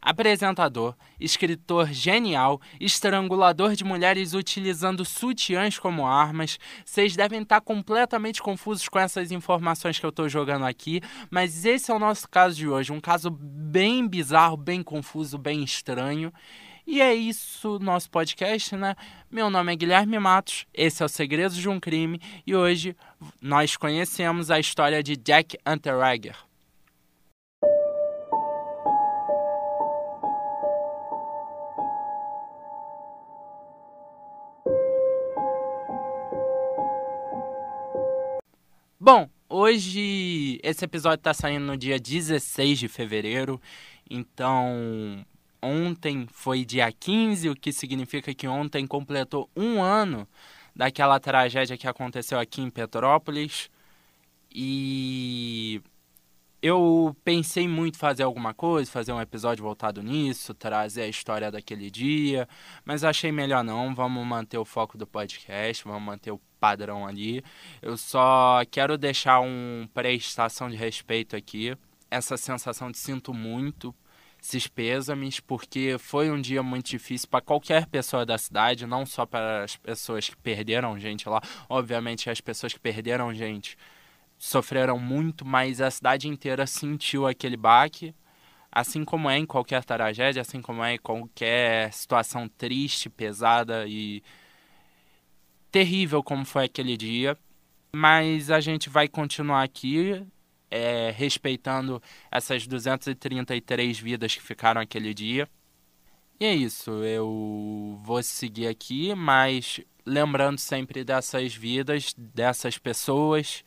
apresentador, escritor genial, estrangulador de mulheres utilizando sutiãs como armas. Vocês devem estar completamente confusos com essas informações que eu estou jogando aqui, mas esse é o nosso caso de hoje, um caso bem bizarro, bem confuso, bem estranho. E é isso nosso podcast, né? Meu nome é Guilherme Matos, esse é o Segredos de um Crime e hoje nós conhecemos a história de Jack Unterweger. Hoje esse episódio está saindo no dia 16 de fevereiro, então ontem foi dia 15, o que significa que ontem completou um ano daquela tragédia que aconteceu aqui em Petrópolis. E eu pensei muito fazer alguma coisa, fazer um episódio voltado nisso, trazer a história daquele dia, mas achei melhor não, vamos manter o foco do podcast, vamos manter o padrão ali. Eu só quero deixar um prestação de respeito aqui, essa sensação de sinto muito, esses pêsames, porque foi um dia muito difícil para qualquer pessoa da cidade, não só para as pessoas que perderam gente lá, obviamente as pessoas que perderam gente sofreram muito, mas a cidade inteira sentiu aquele baque, assim como é em qualquer tragédia, assim como é em qualquer situação triste, pesada e terrível como foi aquele dia. Mas a gente vai continuar aqui, é, respeitando essas 233 vidas que ficaram aquele dia. E é isso, eu vou seguir aqui, mas lembrando sempre dessas vidas, dessas pessoas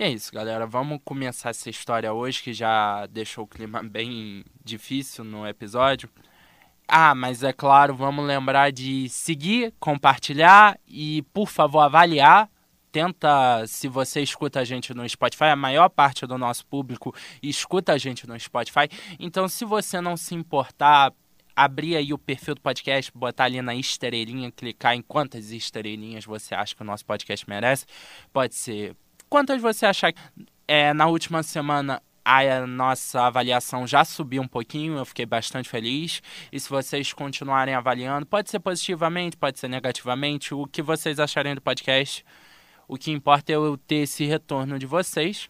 e é isso, galera. Vamos começar essa história hoje, que já deixou o clima bem difícil no episódio. Ah, mas é claro, vamos lembrar de seguir, compartilhar e, por favor, avaliar. Tenta, se você escuta a gente no Spotify, a maior parte do nosso público escuta a gente no Spotify. Então, se você não se importar, abrir aí o perfil do podcast, botar ali na estrelinha, clicar em quantas estrelinhas você acha que o nosso podcast merece. Pode ser Quantas você achar é, na última semana a nossa avaliação já subiu um pouquinho, eu fiquei bastante feliz. E se vocês continuarem avaliando, pode ser positivamente, pode ser negativamente, o que vocês acharem do podcast. O que importa é eu ter esse retorno de vocês.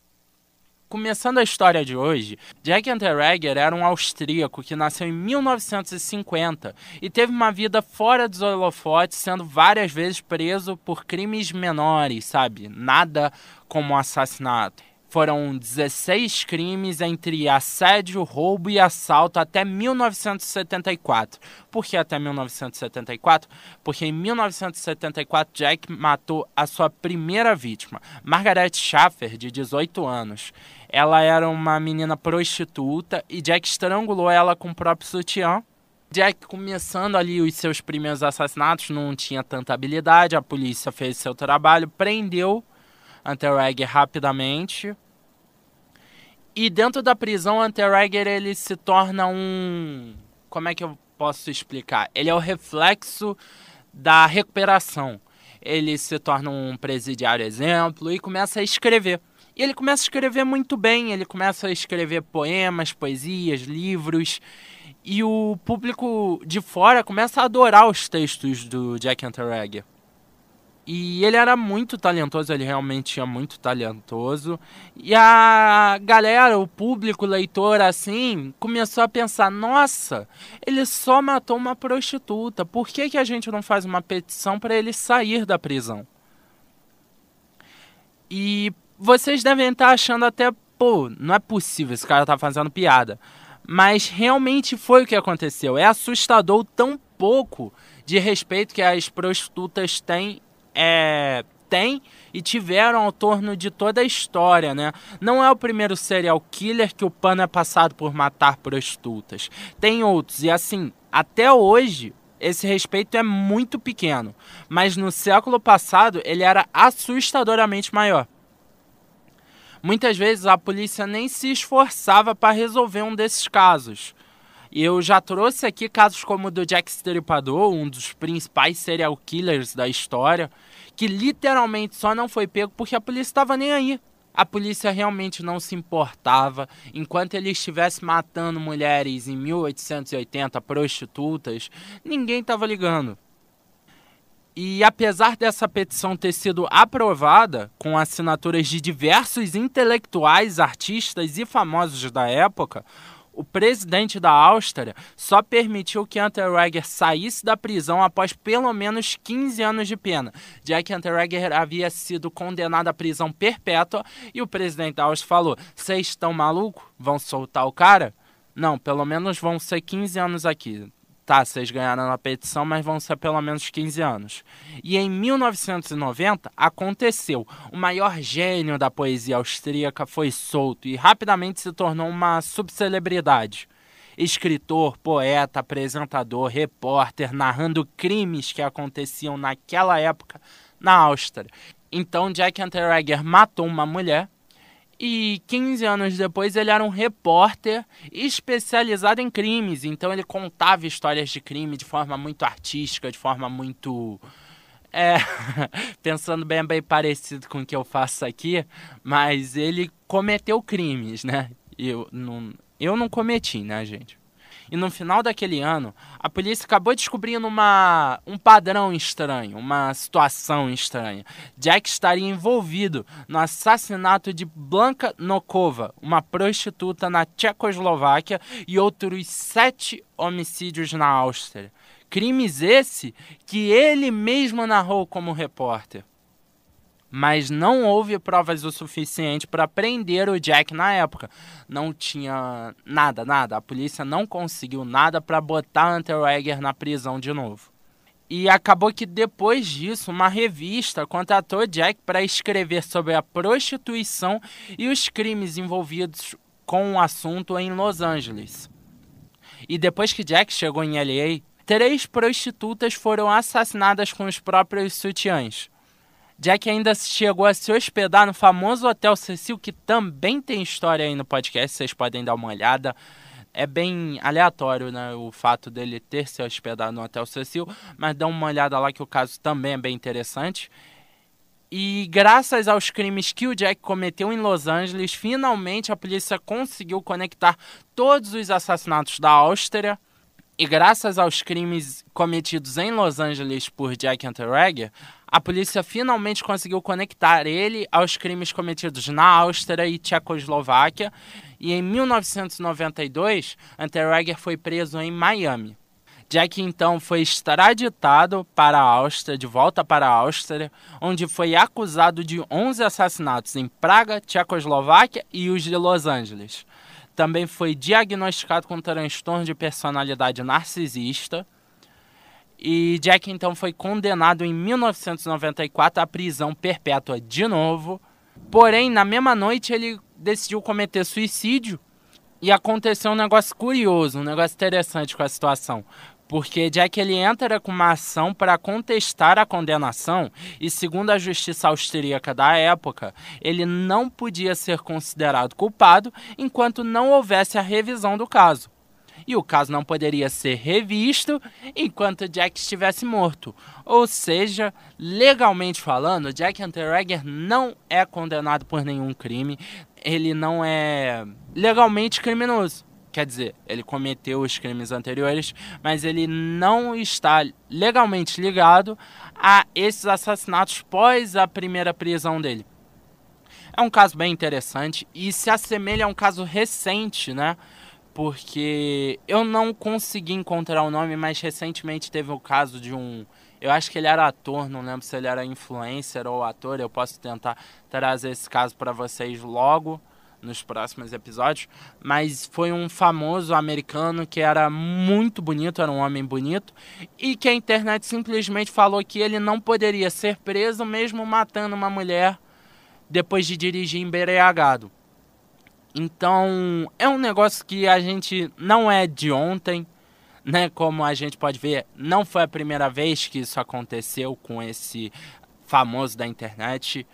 Começando a história de hoje, Jack Unterreger era um austríaco que nasceu em 1950 e teve uma vida fora dos holofotes, sendo várias vezes preso por crimes menores, sabe? Nada como assassinato. Foram 16 crimes entre assédio, roubo e assalto até 1974. Por que até 1974? Porque em 1974 Jack matou a sua primeira vítima, Margaret Schaffer, de 18 anos. Ela era uma menina prostituta e Jack estrangulou ela com o próprio sutiã. Jack, começando ali os seus primeiros assassinatos, não tinha tanta habilidade. A polícia fez seu trabalho, prendeu Anterregger rapidamente. E dentro da prisão, Anterregger ele se torna um. Como é que eu posso explicar? Ele é o reflexo da recuperação. Ele se torna um presidiário exemplo e começa a escrever. E ele começa a escrever muito bem, ele começa a escrever poemas, poesias, livros. E o público de fora começa a adorar os textos do Jack Anterregger. E ele era muito talentoso, ele realmente é muito talentoso. E a galera, o público, leitor, assim, começou a pensar: nossa, ele só matou uma prostituta, por que, que a gente não faz uma petição para ele sair da prisão? E vocês devem estar achando até, pô, não é possível, esse cara tá fazendo piada. Mas realmente foi o que aconteceu. É assustador tão pouco de respeito que as prostitutas têm é, tem e tiveram ao torno de toda a história, né? Não é o primeiro serial killer que o pano é passado por matar prostitutas. Tem outros, e assim, até hoje esse respeito é muito pequeno, mas no século passado ele era assustadoramente maior. Muitas vezes a polícia nem se esforçava para resolver um desses casos. Eu já trouxe aqui casos como o do Jack Stripador, um dos principais serial killers da história, que literalmente só não foi pego porque a polícia estava nem aí. a polícia realmente não se importava. Enquanto ele estivesse matando mulheres em 1880, prostitutas, ninguém estava ligando. E apesar dessa petição ter sido aprovada com assinaturas de diversos intelectuais, artistas e famosos da época, o presidente da Áustria só permitiu que Unterreger saísse da prisão após pelo menos 15 anos de pena, já que Unterreger havia sido condenado à prisão perpétua e o presidente da Áustria falou: "Vocês estão malucos? Vão soltar o cara?" Não, pelo menos vão ser 15 anos aqui tá, vocês ganharam a petição, mas vão ser pelo menos 15 anos. E em 1990 aconteceu. O maior gênio da poesia austríaca foi solto e rapidamente se tornou uma subcelebridade. Escritor, poeta, apresentador, repórter, narrando crimes que aconteciam naquela época na Áustria. Então Jack Unterreger matou uma mulher e 15 anos depois ele era um repórter especializado em crimes. Então ele contava histórias de crime de forma muito artística, de forma muito. É, pensando bem, bem parecido com o que eu faço aqui, mas ele cometeu crimes, né? Eu não, eu não cometi, né, gente? E no final daquele ano, a polícia acabou descobrindo uma, um padrão estranho, uma situação estranha. Jack estaria envolvido no assassinato de Blanka Nokova, uma prostituta na Tchecoslováquia, e outros sete homicídios na Áustria. Crimes esse que ele mesmo narrou como repórter mas não houve provas o suficiente para prender o Jack na época. Não tinha nada, nada. A polícia não conseguiu nada para botar Unterweger na prisão de novo. E acabou que depois disso, uma revista contratou Jack para escrever sobre a prostituição e os crimes envolvidos com o assunto em Los Angeles. E depois que Jack chegou em LA, três prostitutas foram assassinadas com os próprios sutiãs. Jack ainda chegou a se hospedar no famoso Hotel Cecil, que também tem história aí no podcast, vocês podem dar uma olhada. É bem aleatório, né, o fato dele ter se hospedado no Hotel Cecil, mas dá uma olhada lá que o caso também é bem interessante. E graças aos crimes que o Jack cometeu em Los Angeles, finalmente a polícia conseguiu conectar todos os assassinatos da Áustria e graças aos crimes cometidos em Los Angeles por Jack Unterreger, a polícia finalmente conseguiu conectar ele aos crimes cometidos na Áustria e Tchecoslováquia. E em 1992, Unterreger foi preso em Miami. Jack então foi extraditado para a Áustria, de volta para a Áustria, onde foi acusado de 11 assassinatos em Praga, Tchecoslováquia e os de Los Angeles também foi diagnosticado com transtorno de personalidade narcisista. E Jack então foi condenado em 1994 à prisão perpétua de novo. Porém, na mesma noite ele decidiu cometer suicídio e aconteceu um negócio curioso, um negócio interessante com a situação porque Jack ele entra com uma ação para contestar a condenação e segundo a justiça austríaca da época, ele não podia ser considerado culpado enquanto não houvesse a revisão do caso. E o caso não poderia ser revisto enquanto Jack estivesse morto. Ou seja, legalmente falando, Jack Unterreger não é condenado por nenhum crime. Ele não é legalmente criminoso. Quer dizer, ele cometeu os crimes anteriores, mas ele não está legalmente ligado a esses assassinatos pós a primeira prisão dele. É um caso bem interessante e se assemelha a um caso recente, né? Porque eu não consegui encontrar o nome, mas recentemente teve o caso de um. Eu acho que ele era ator, não lembro se ele era influencer ou ator. Eu posso tentar trazer esse caso para vocês logo nos próximos episódios, mas foi um famoso americano que era muito bonito, era um homem bonito, e que a internet simplesmente falou que ele não poderia ser preso mesmo matando uma mulher depois de dirigir embriagado. Então, é um negócio que a gente não é de ontem, né? Como a gente pode ver, não foi a primeira vez que isso aconteceu com esse famoso da internet.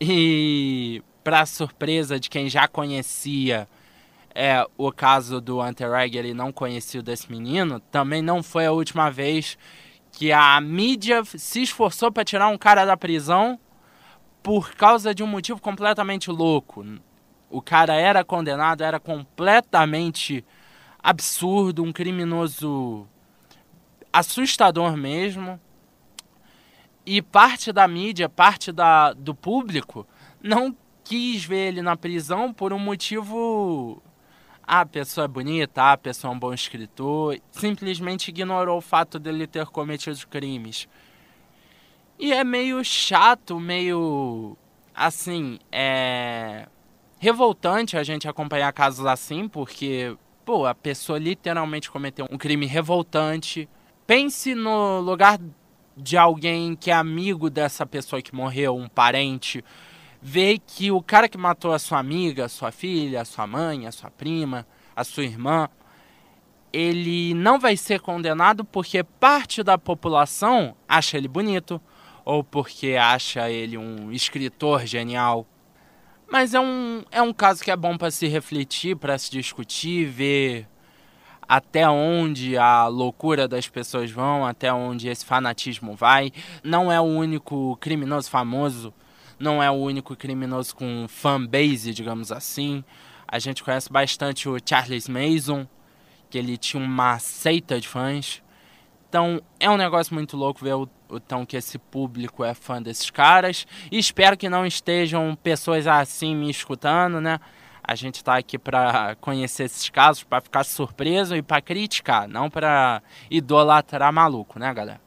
E para surpresa de quem já conhecia é, o caso do Antereg, ele não conhecia desse menino, também não foi a última vez que a mídia se esforçou para tirar um cara da prisão por causa de um motivo completamente louco. O cara era condenado, era completamente absurdo, um criminoso assustador mesmo. E parte da mídia, parte da, do público, não quis ver ele na prisão por um motivo. Ah, a pessoa é bonita, ah, a pessoa é um bom escritor. Simplesmente ignorou o fato dele ter cometido crimes. E é meio chato, meio. Assim, é. Revoltante a gente acompanhar casos assim, porque, pô, a pessoa literalmente cometeu um crime revoltante. Pense no lugar de alguém que é amigo dessa pessoa que morreu, um parente, vê que o cara que matou a sua amiga, a sua filha, a sua mãe, a sua prima, a sua irmã, ele não vai ser condenado porque parte da população acha ele bonito ou porque acha ele um escritor genial. Mas é um, é um caso que é bom para se refletir, para se discutir, ver até onde a loucura das pessoas vão, até onde esse fanatismo vai. Não é o único criminoso famoso, não é o único criminoso com fanbase, digamos assim. A gente conhece bastante o Charles Mason, que ele tinha uma seita de fãs. Então é um negócio muito louco ver o, o tão que esse público é fã desses caras. E espero que não estejam pessoas assim me escutando, né? A gente está aqui para conhecer esses casos, para ficar surpreso e para criticar, não para idolatrar maluco, né, galera?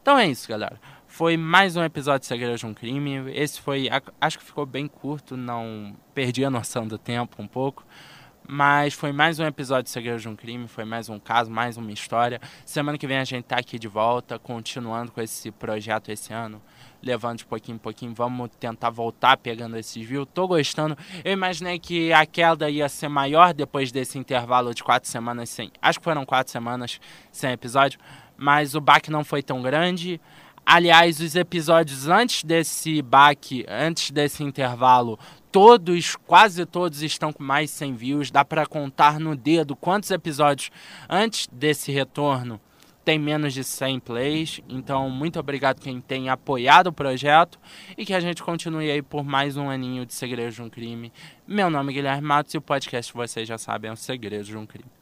Então é isso, galera. Foi mais um episódio de Segredos de um Crime. Esse foi, acho que ficou bem curto, não perdi a noção do tempo um pouco. Mas foi mais um episódio de Segredos de um Crime, foi mais um caso, mais uma história. Semana que vem a gente tá aqui de volta, continuando com esse projeto esse ano, levando de pouquinho em pouquinho. Vamos tentar voltar pegando esses views. Tô gostando. Eu imaginei que a queda ia ser maior depois desse intervalo de quatro semanas sem. Acho que foram quatro semanas sem episódio. Mas o baque não foi tão grande. Aliás, os episódios antes desse baque, antes desse intervalo, todos, quase todos estão com mais 100 views. Dá para contar no dedo quantos episódios antes desse retorno tem menos de 100 plays. Então, muito obrigado quem tem apoiado o projeto e que a gente continue aí por mais um aninho de Segredos de um Crime. Meu nome é Guilherme Matos e o podcast, vocês já sabem, é o Segredos de um Crime.